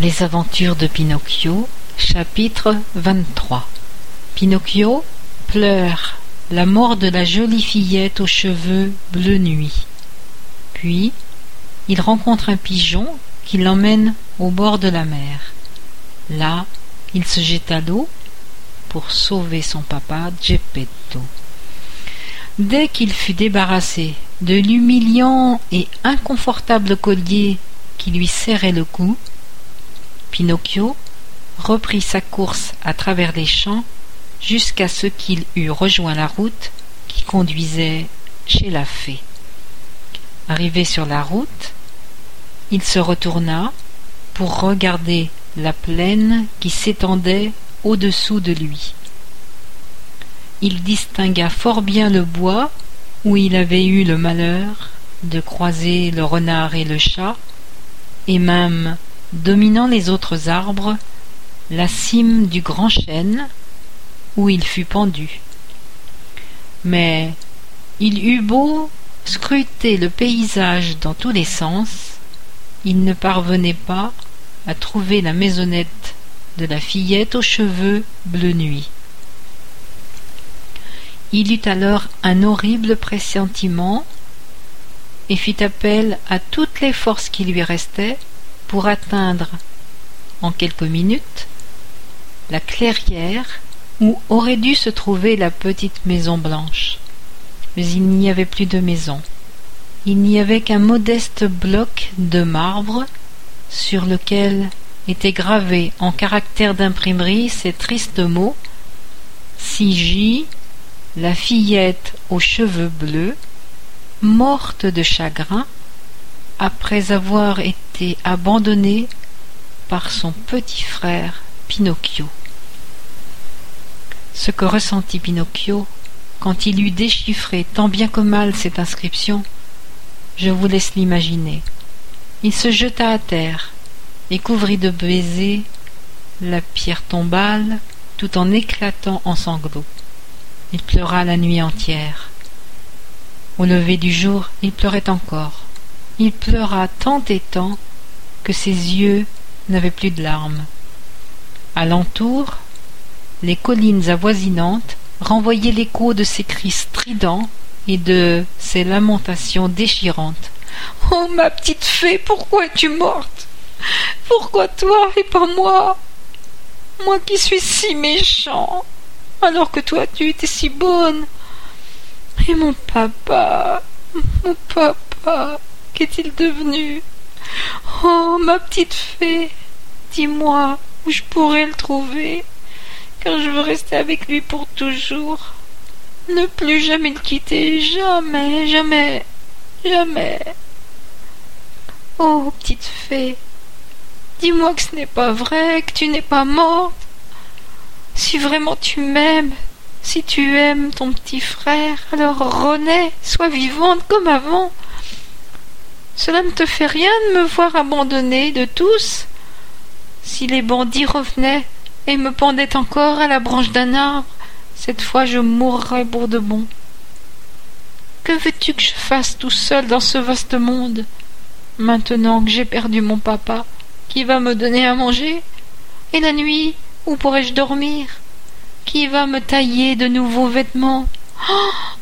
Les aventures de Pinocchio, chapitre 23 Pinocchio pleure la mort de la jolie fillette aux cheveux bleu nuit. Puis, il rencontre un pigeon qui l'emmène au bord de la mer. Là, il se jette à l'eau pour sauver son papa Geppetto. Dès qu'il fut débarrassé de l'humiliant et inconfortable collier qui lui serrait le cou, Pinocchio reprit sa course à travers les champs jusqu'à ce qu'il eût rejoint la route qui conduisait chez la fée. Arrivé sur la route, il se retourna pour regarder la plaine qui s'étendait au-dessous de lui. Il distingua fort bien le bois où il avait eu le malheur de croiser le renard et le chat, et même, dominant les autres arbres, la cime du grand chêne où il fut pendu. Mais il eut beau scruter le paysage dans tous les sens, il ne parvenait pas à trouver la maisonnette de la fillette aux cheveux bleu nuit. Il eut alors un horrible pressentiment et fit appel à toutes les forces qui lui restaient pour atteindre, en quelques minutes, la clairière où aurait dû se trouver la petite maison blanche. Mais il n'y avait plus de maison. Il n'y avait qu'un modeste bloc de marbre sur lequel étaient gravés en caractères d'imprimerie ces tristes mots J, la fillette aux cheveux bleus, morte de chagrin après avoir été abandonnée par son petit frère Pinocchio. Ce que ressentit Pinocchio quand il eut déchiffré tant bien que mal cette inscription, je vous laisse l'imaginer. Il se jeta à terre et couvrit de baisers la pierre tombale tout en éclatant en sanglots. Il pleura la nuit entière. Au lever du jour, il pleurait encore. Il pleura tant et tant que ses yeux n'avaient plus de larmes. Alentour, les collines avoisinantes renvoyaient l'écho de ses cris stridents et de ses lamentations déchirantes. Oh ma petite fée, pourquoi es-tu morte? Pourquoi toi et pas moi? Moi qui suis si méchant, alors que toi tu étais si bonne. Et mon papa, mon papa, qu'est-il devenu? Oh ma petite fée, dis-moi où je pourrais le trouver car je veux rester avec lui pour toujours. Ne plus jamais le quitter, jamais, jamais, jamais. Oh, petite fée, dis-moi que ce n'est pas vrai, que tu n'es pas morte. Si vraiment tu m'aimes, si tu aimes ton petit frère, alors renais, sois vivante comme avant. Cela ne te fait rien de me voir abandonnée de tous. Si les bandits revenaient, et me pendait encore à la branche d'un arbre, cette fois je mourrais pour de bon. Que veux-tu que je fasse tout seul dans ce vaste monde, maintenant que j'ai perdu mon papa, qui va me donner à manger? Et la nuit, où pourrais-je dormir? Qui va me tailler de nouveaux vêtements?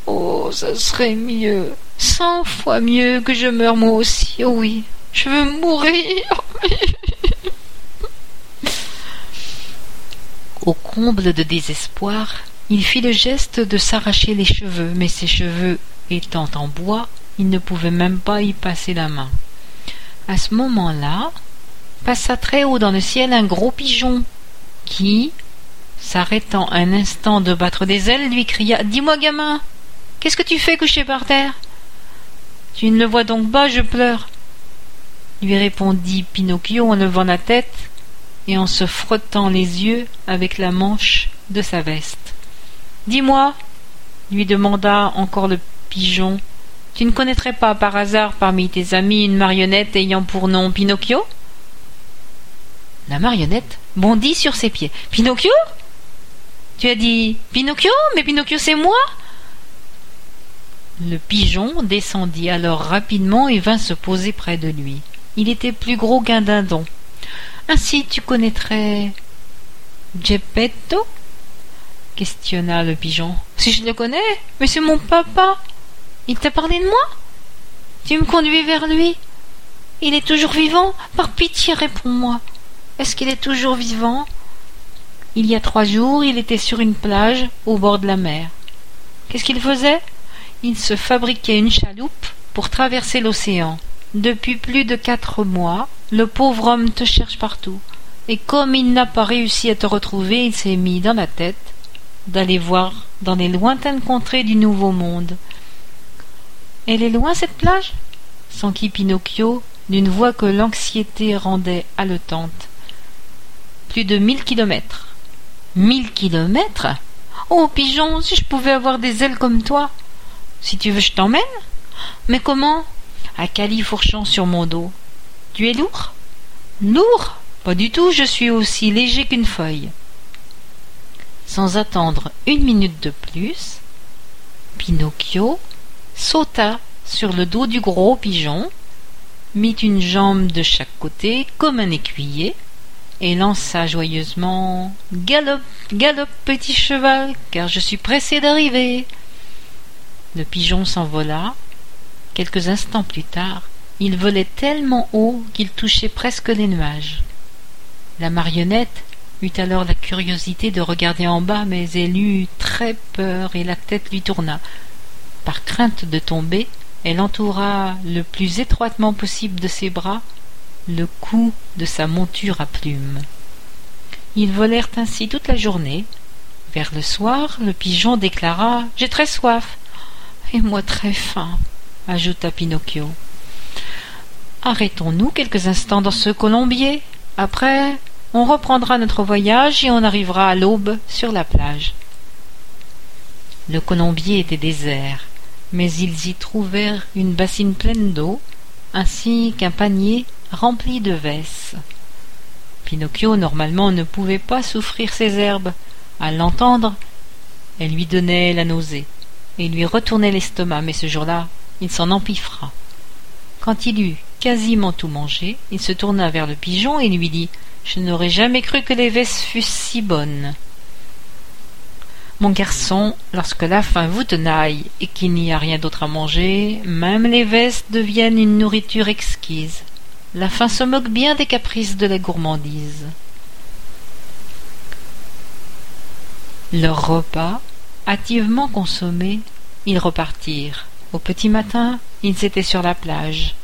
Oh, ça serait mieux, cent fois mieux que je meure moi aussi. Oh oui, je veux mourir. Au comble de désespoir, il fit le geste de s'arracher les cheveux, mais ses cheveux étant en bois, il ne pouvait même pas y passer la main. À ce moment-là, passa très haut dans le ciel un gros pigeon, qui, s'arrêtant un instant de battre des ailes, lui cria Dis-moi, gamin, qu'est-ce que tu fais couché par terre? Tu ne le vois donc pas, je pleure lui répondit Pinocchio en levant la tête et en se frottant les yeux avec la manche de sa veste. Dis-moi, lui demanda encore le pigeon, tu ne connaîtrais pas par hasard parmi tes amis une marionnette ayant pour nom Pinocchio? La marionnette bondit sur ses pieds. Pinocchio? Tu as dit Pinocchio Mais Pinocchio c'est moi? Le pigeon descendit alors rapidement et vint se poser près de lui. Il était plus gros qu'un dindon. Ainsi tu connaîtrais Geppetto? questionna le pigeon. Si je le connais, mais c'est mon papa. Il t'a parlé de moi? Tu me conduis vers lui? Il est toujours vivant? Par pitié, réponds-moi. Est-ce qu'il est toujours vivant? Il y a trois jours, il était sur une plage au bord de la mer. Qu'est-ce qu'il faisait? Il se fabriquait une chaloupe pour traverser l'océan. Depuis plus de quatre mois, le pauvre homme te cherche partout. Et comme il n'a pas réussi à te retrouver, il s'est mis dans la tête d'aller voir dans les lointaines contrées du Nouveau Monde. Elle est loin cette plage? s'enquit Pinocchio d'une voix que l'anxiété rendait haletante. Plus de mille kilomètres. Mille kilomètres? Oh, pigeon, si je pouvais avoir des ailes comme toi Si tu veux, je t'emmène Mais comment? À califourchant sur mon dos. Tu es lourd? Lourd? Pas du tout, je suis aussi léger qu'une feuille. Sans attendre une minute de plus, Pinocchio sauta sur le dos du gros pigeon, mit une jambe de chaque côté comme un écuyer, et lança joyeusement Galop, galop, petit cheval, car je suis pressé d'arriver. Le pigeon s'envola. Quelques instants plus tard, il volait tellement haut qu'il touchait presque les nuages. La marionnette eut alors la curiosité de regarder en bas, mais elle eut très peur et la tête lui tourna. Par crainte de tomber, elle entoura le plus étroitement possible de ses bras le cou de sa monture à plumes. Ils volèrent ainsi toute la journée. Vers le soir, le pigeon déclara J'ai très soif. Et moi très faim, ajouta Pinocchio. Arrêtons-nous quelques instants dans ce colombier. Après, on reprendra notre voyage et on arrivera à l'aube sur la plage. Le colombier était désert, mais ils y trouvèrent une bassine pleine d'eau, ainsi qu'un panier rempli de vesses. Pinocchio, normalement, ne pouvait pas souffrir ces herbes. À l'entendre, elles lui donnaient la nausée et lui retournaient l'estomac, mais ce jour-là, il s'en empiffra. Quand il eut quasiment tout mangé, il se tourna vers le pigeon et lui dit Je n'aurais jamais cru que les vesses fussent si bonnes. Mon garçon, lorsque la faim vous tenaille et qu'il n'y a rien d'autre à manger, même les vesses deviennent une nourriture exquise. La faim se moque bien des caprices de la gourmandise. Leur repas, hâtivement consommé, ils repartirent. Au petit matin, ils étaient sur la plage.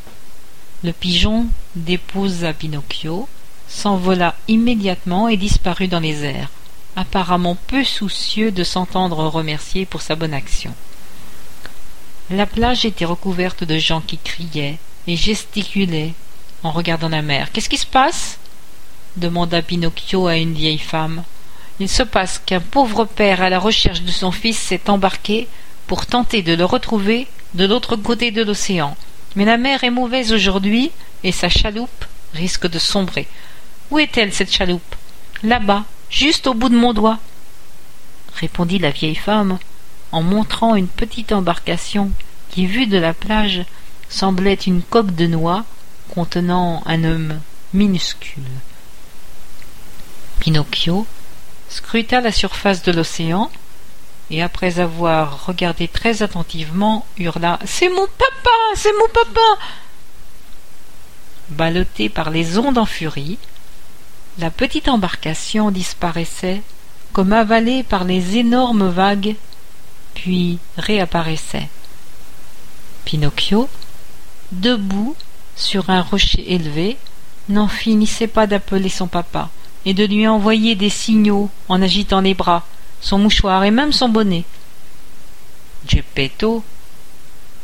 Le pigeon déposa Pinocchio, s'envola immédiatement et disparut dans les airs, apparemment peu soucieux de s'entendre remercier pour sa bonne action. La plage était recouverte de gens qui criaient et gesticulaient en regardant la mer. Qu'est-ce qui se passe? demanda Pinocchio à une vieille femme. Il se passe qu'un pauvre père à la recherche de son fils s'est embarqué pour tenter de le retrouver de l'autre côté de l'océan. Mais la mer est mauvaise aujourd'hui et sa chaloupe risque de sombrer. Où est-elle, cette chaloupe? Là-bas, juste au bout de mon doigt, répondit la vieille femme en montrant une petite embarcation qui, vue de la plage, semblait une coque de noix contenant un homme minuscule. Pinocchio scruta la surface de l'océan. Et après avoir regardé très attentivement hurla C'est mon papa C'est mon papa! Ballottée par les ondes en furie, la petite embarcation disparaissait comme avalée par les énormes vagues, puis réapparaissait. Pinocchio, debout sur un rocher élevé, n'en finissait pas d'appeler son papa et de lui envoyer des signaux en agitant les bras, son mouchoir et même son bonnet. Geppetto,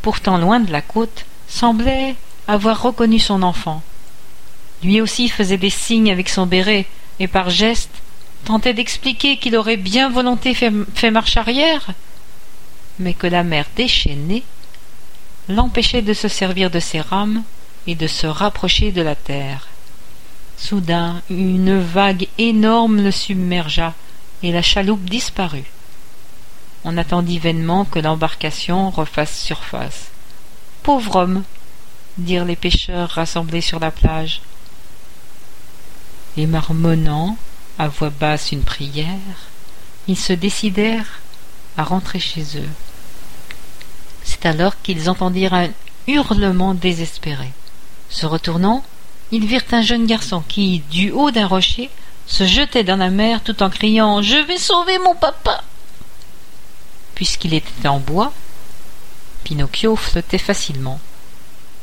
pourtant loin de la côte, semblait avoir reconnu son enfant. Lui aussi faisait des signes avec son béret et par geste tentait d'expliquer qu'il aurait bien volonté fait, fait marche arrière, mais que la mer déchaînée l'empêchait de se servir de ses rames et de se rapprocher de la terre. Soudain, une vague énorme le submergea, et la chaloupe disparut. On attendit vainement que l'embarcation refasse surface. Pauvre homme dirent les pêcheurs rassemblés sur la plage. et marmonnant à voix basse une prière, ils se décidèrent à rentrer chez eux. C'est alors qu'ils entendirent un hurlement désespéré. Se retournant, ils virent un jeune garçon qui, du haut d'un rocher, se jetait dans la mer tout en criant Je vais sauver mon papa. Puisqu'il était en bois, Pinocchio flottait facilement.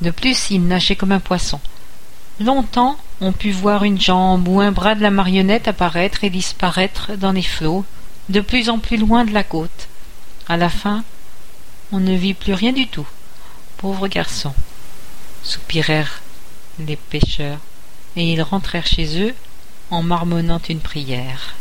De plus, il nageait comme un poisson. Longtemps, on put voir une jambe ou un bras de la marionnette apparaître et disparaître dans les flots, de plus en plus loin de la côte. À la fin, on ne vit plus rien du tout. Pauvre garçon, soupirèrent les pêcheurs, et ils rentrèrent chez eux en marmonnant une prière.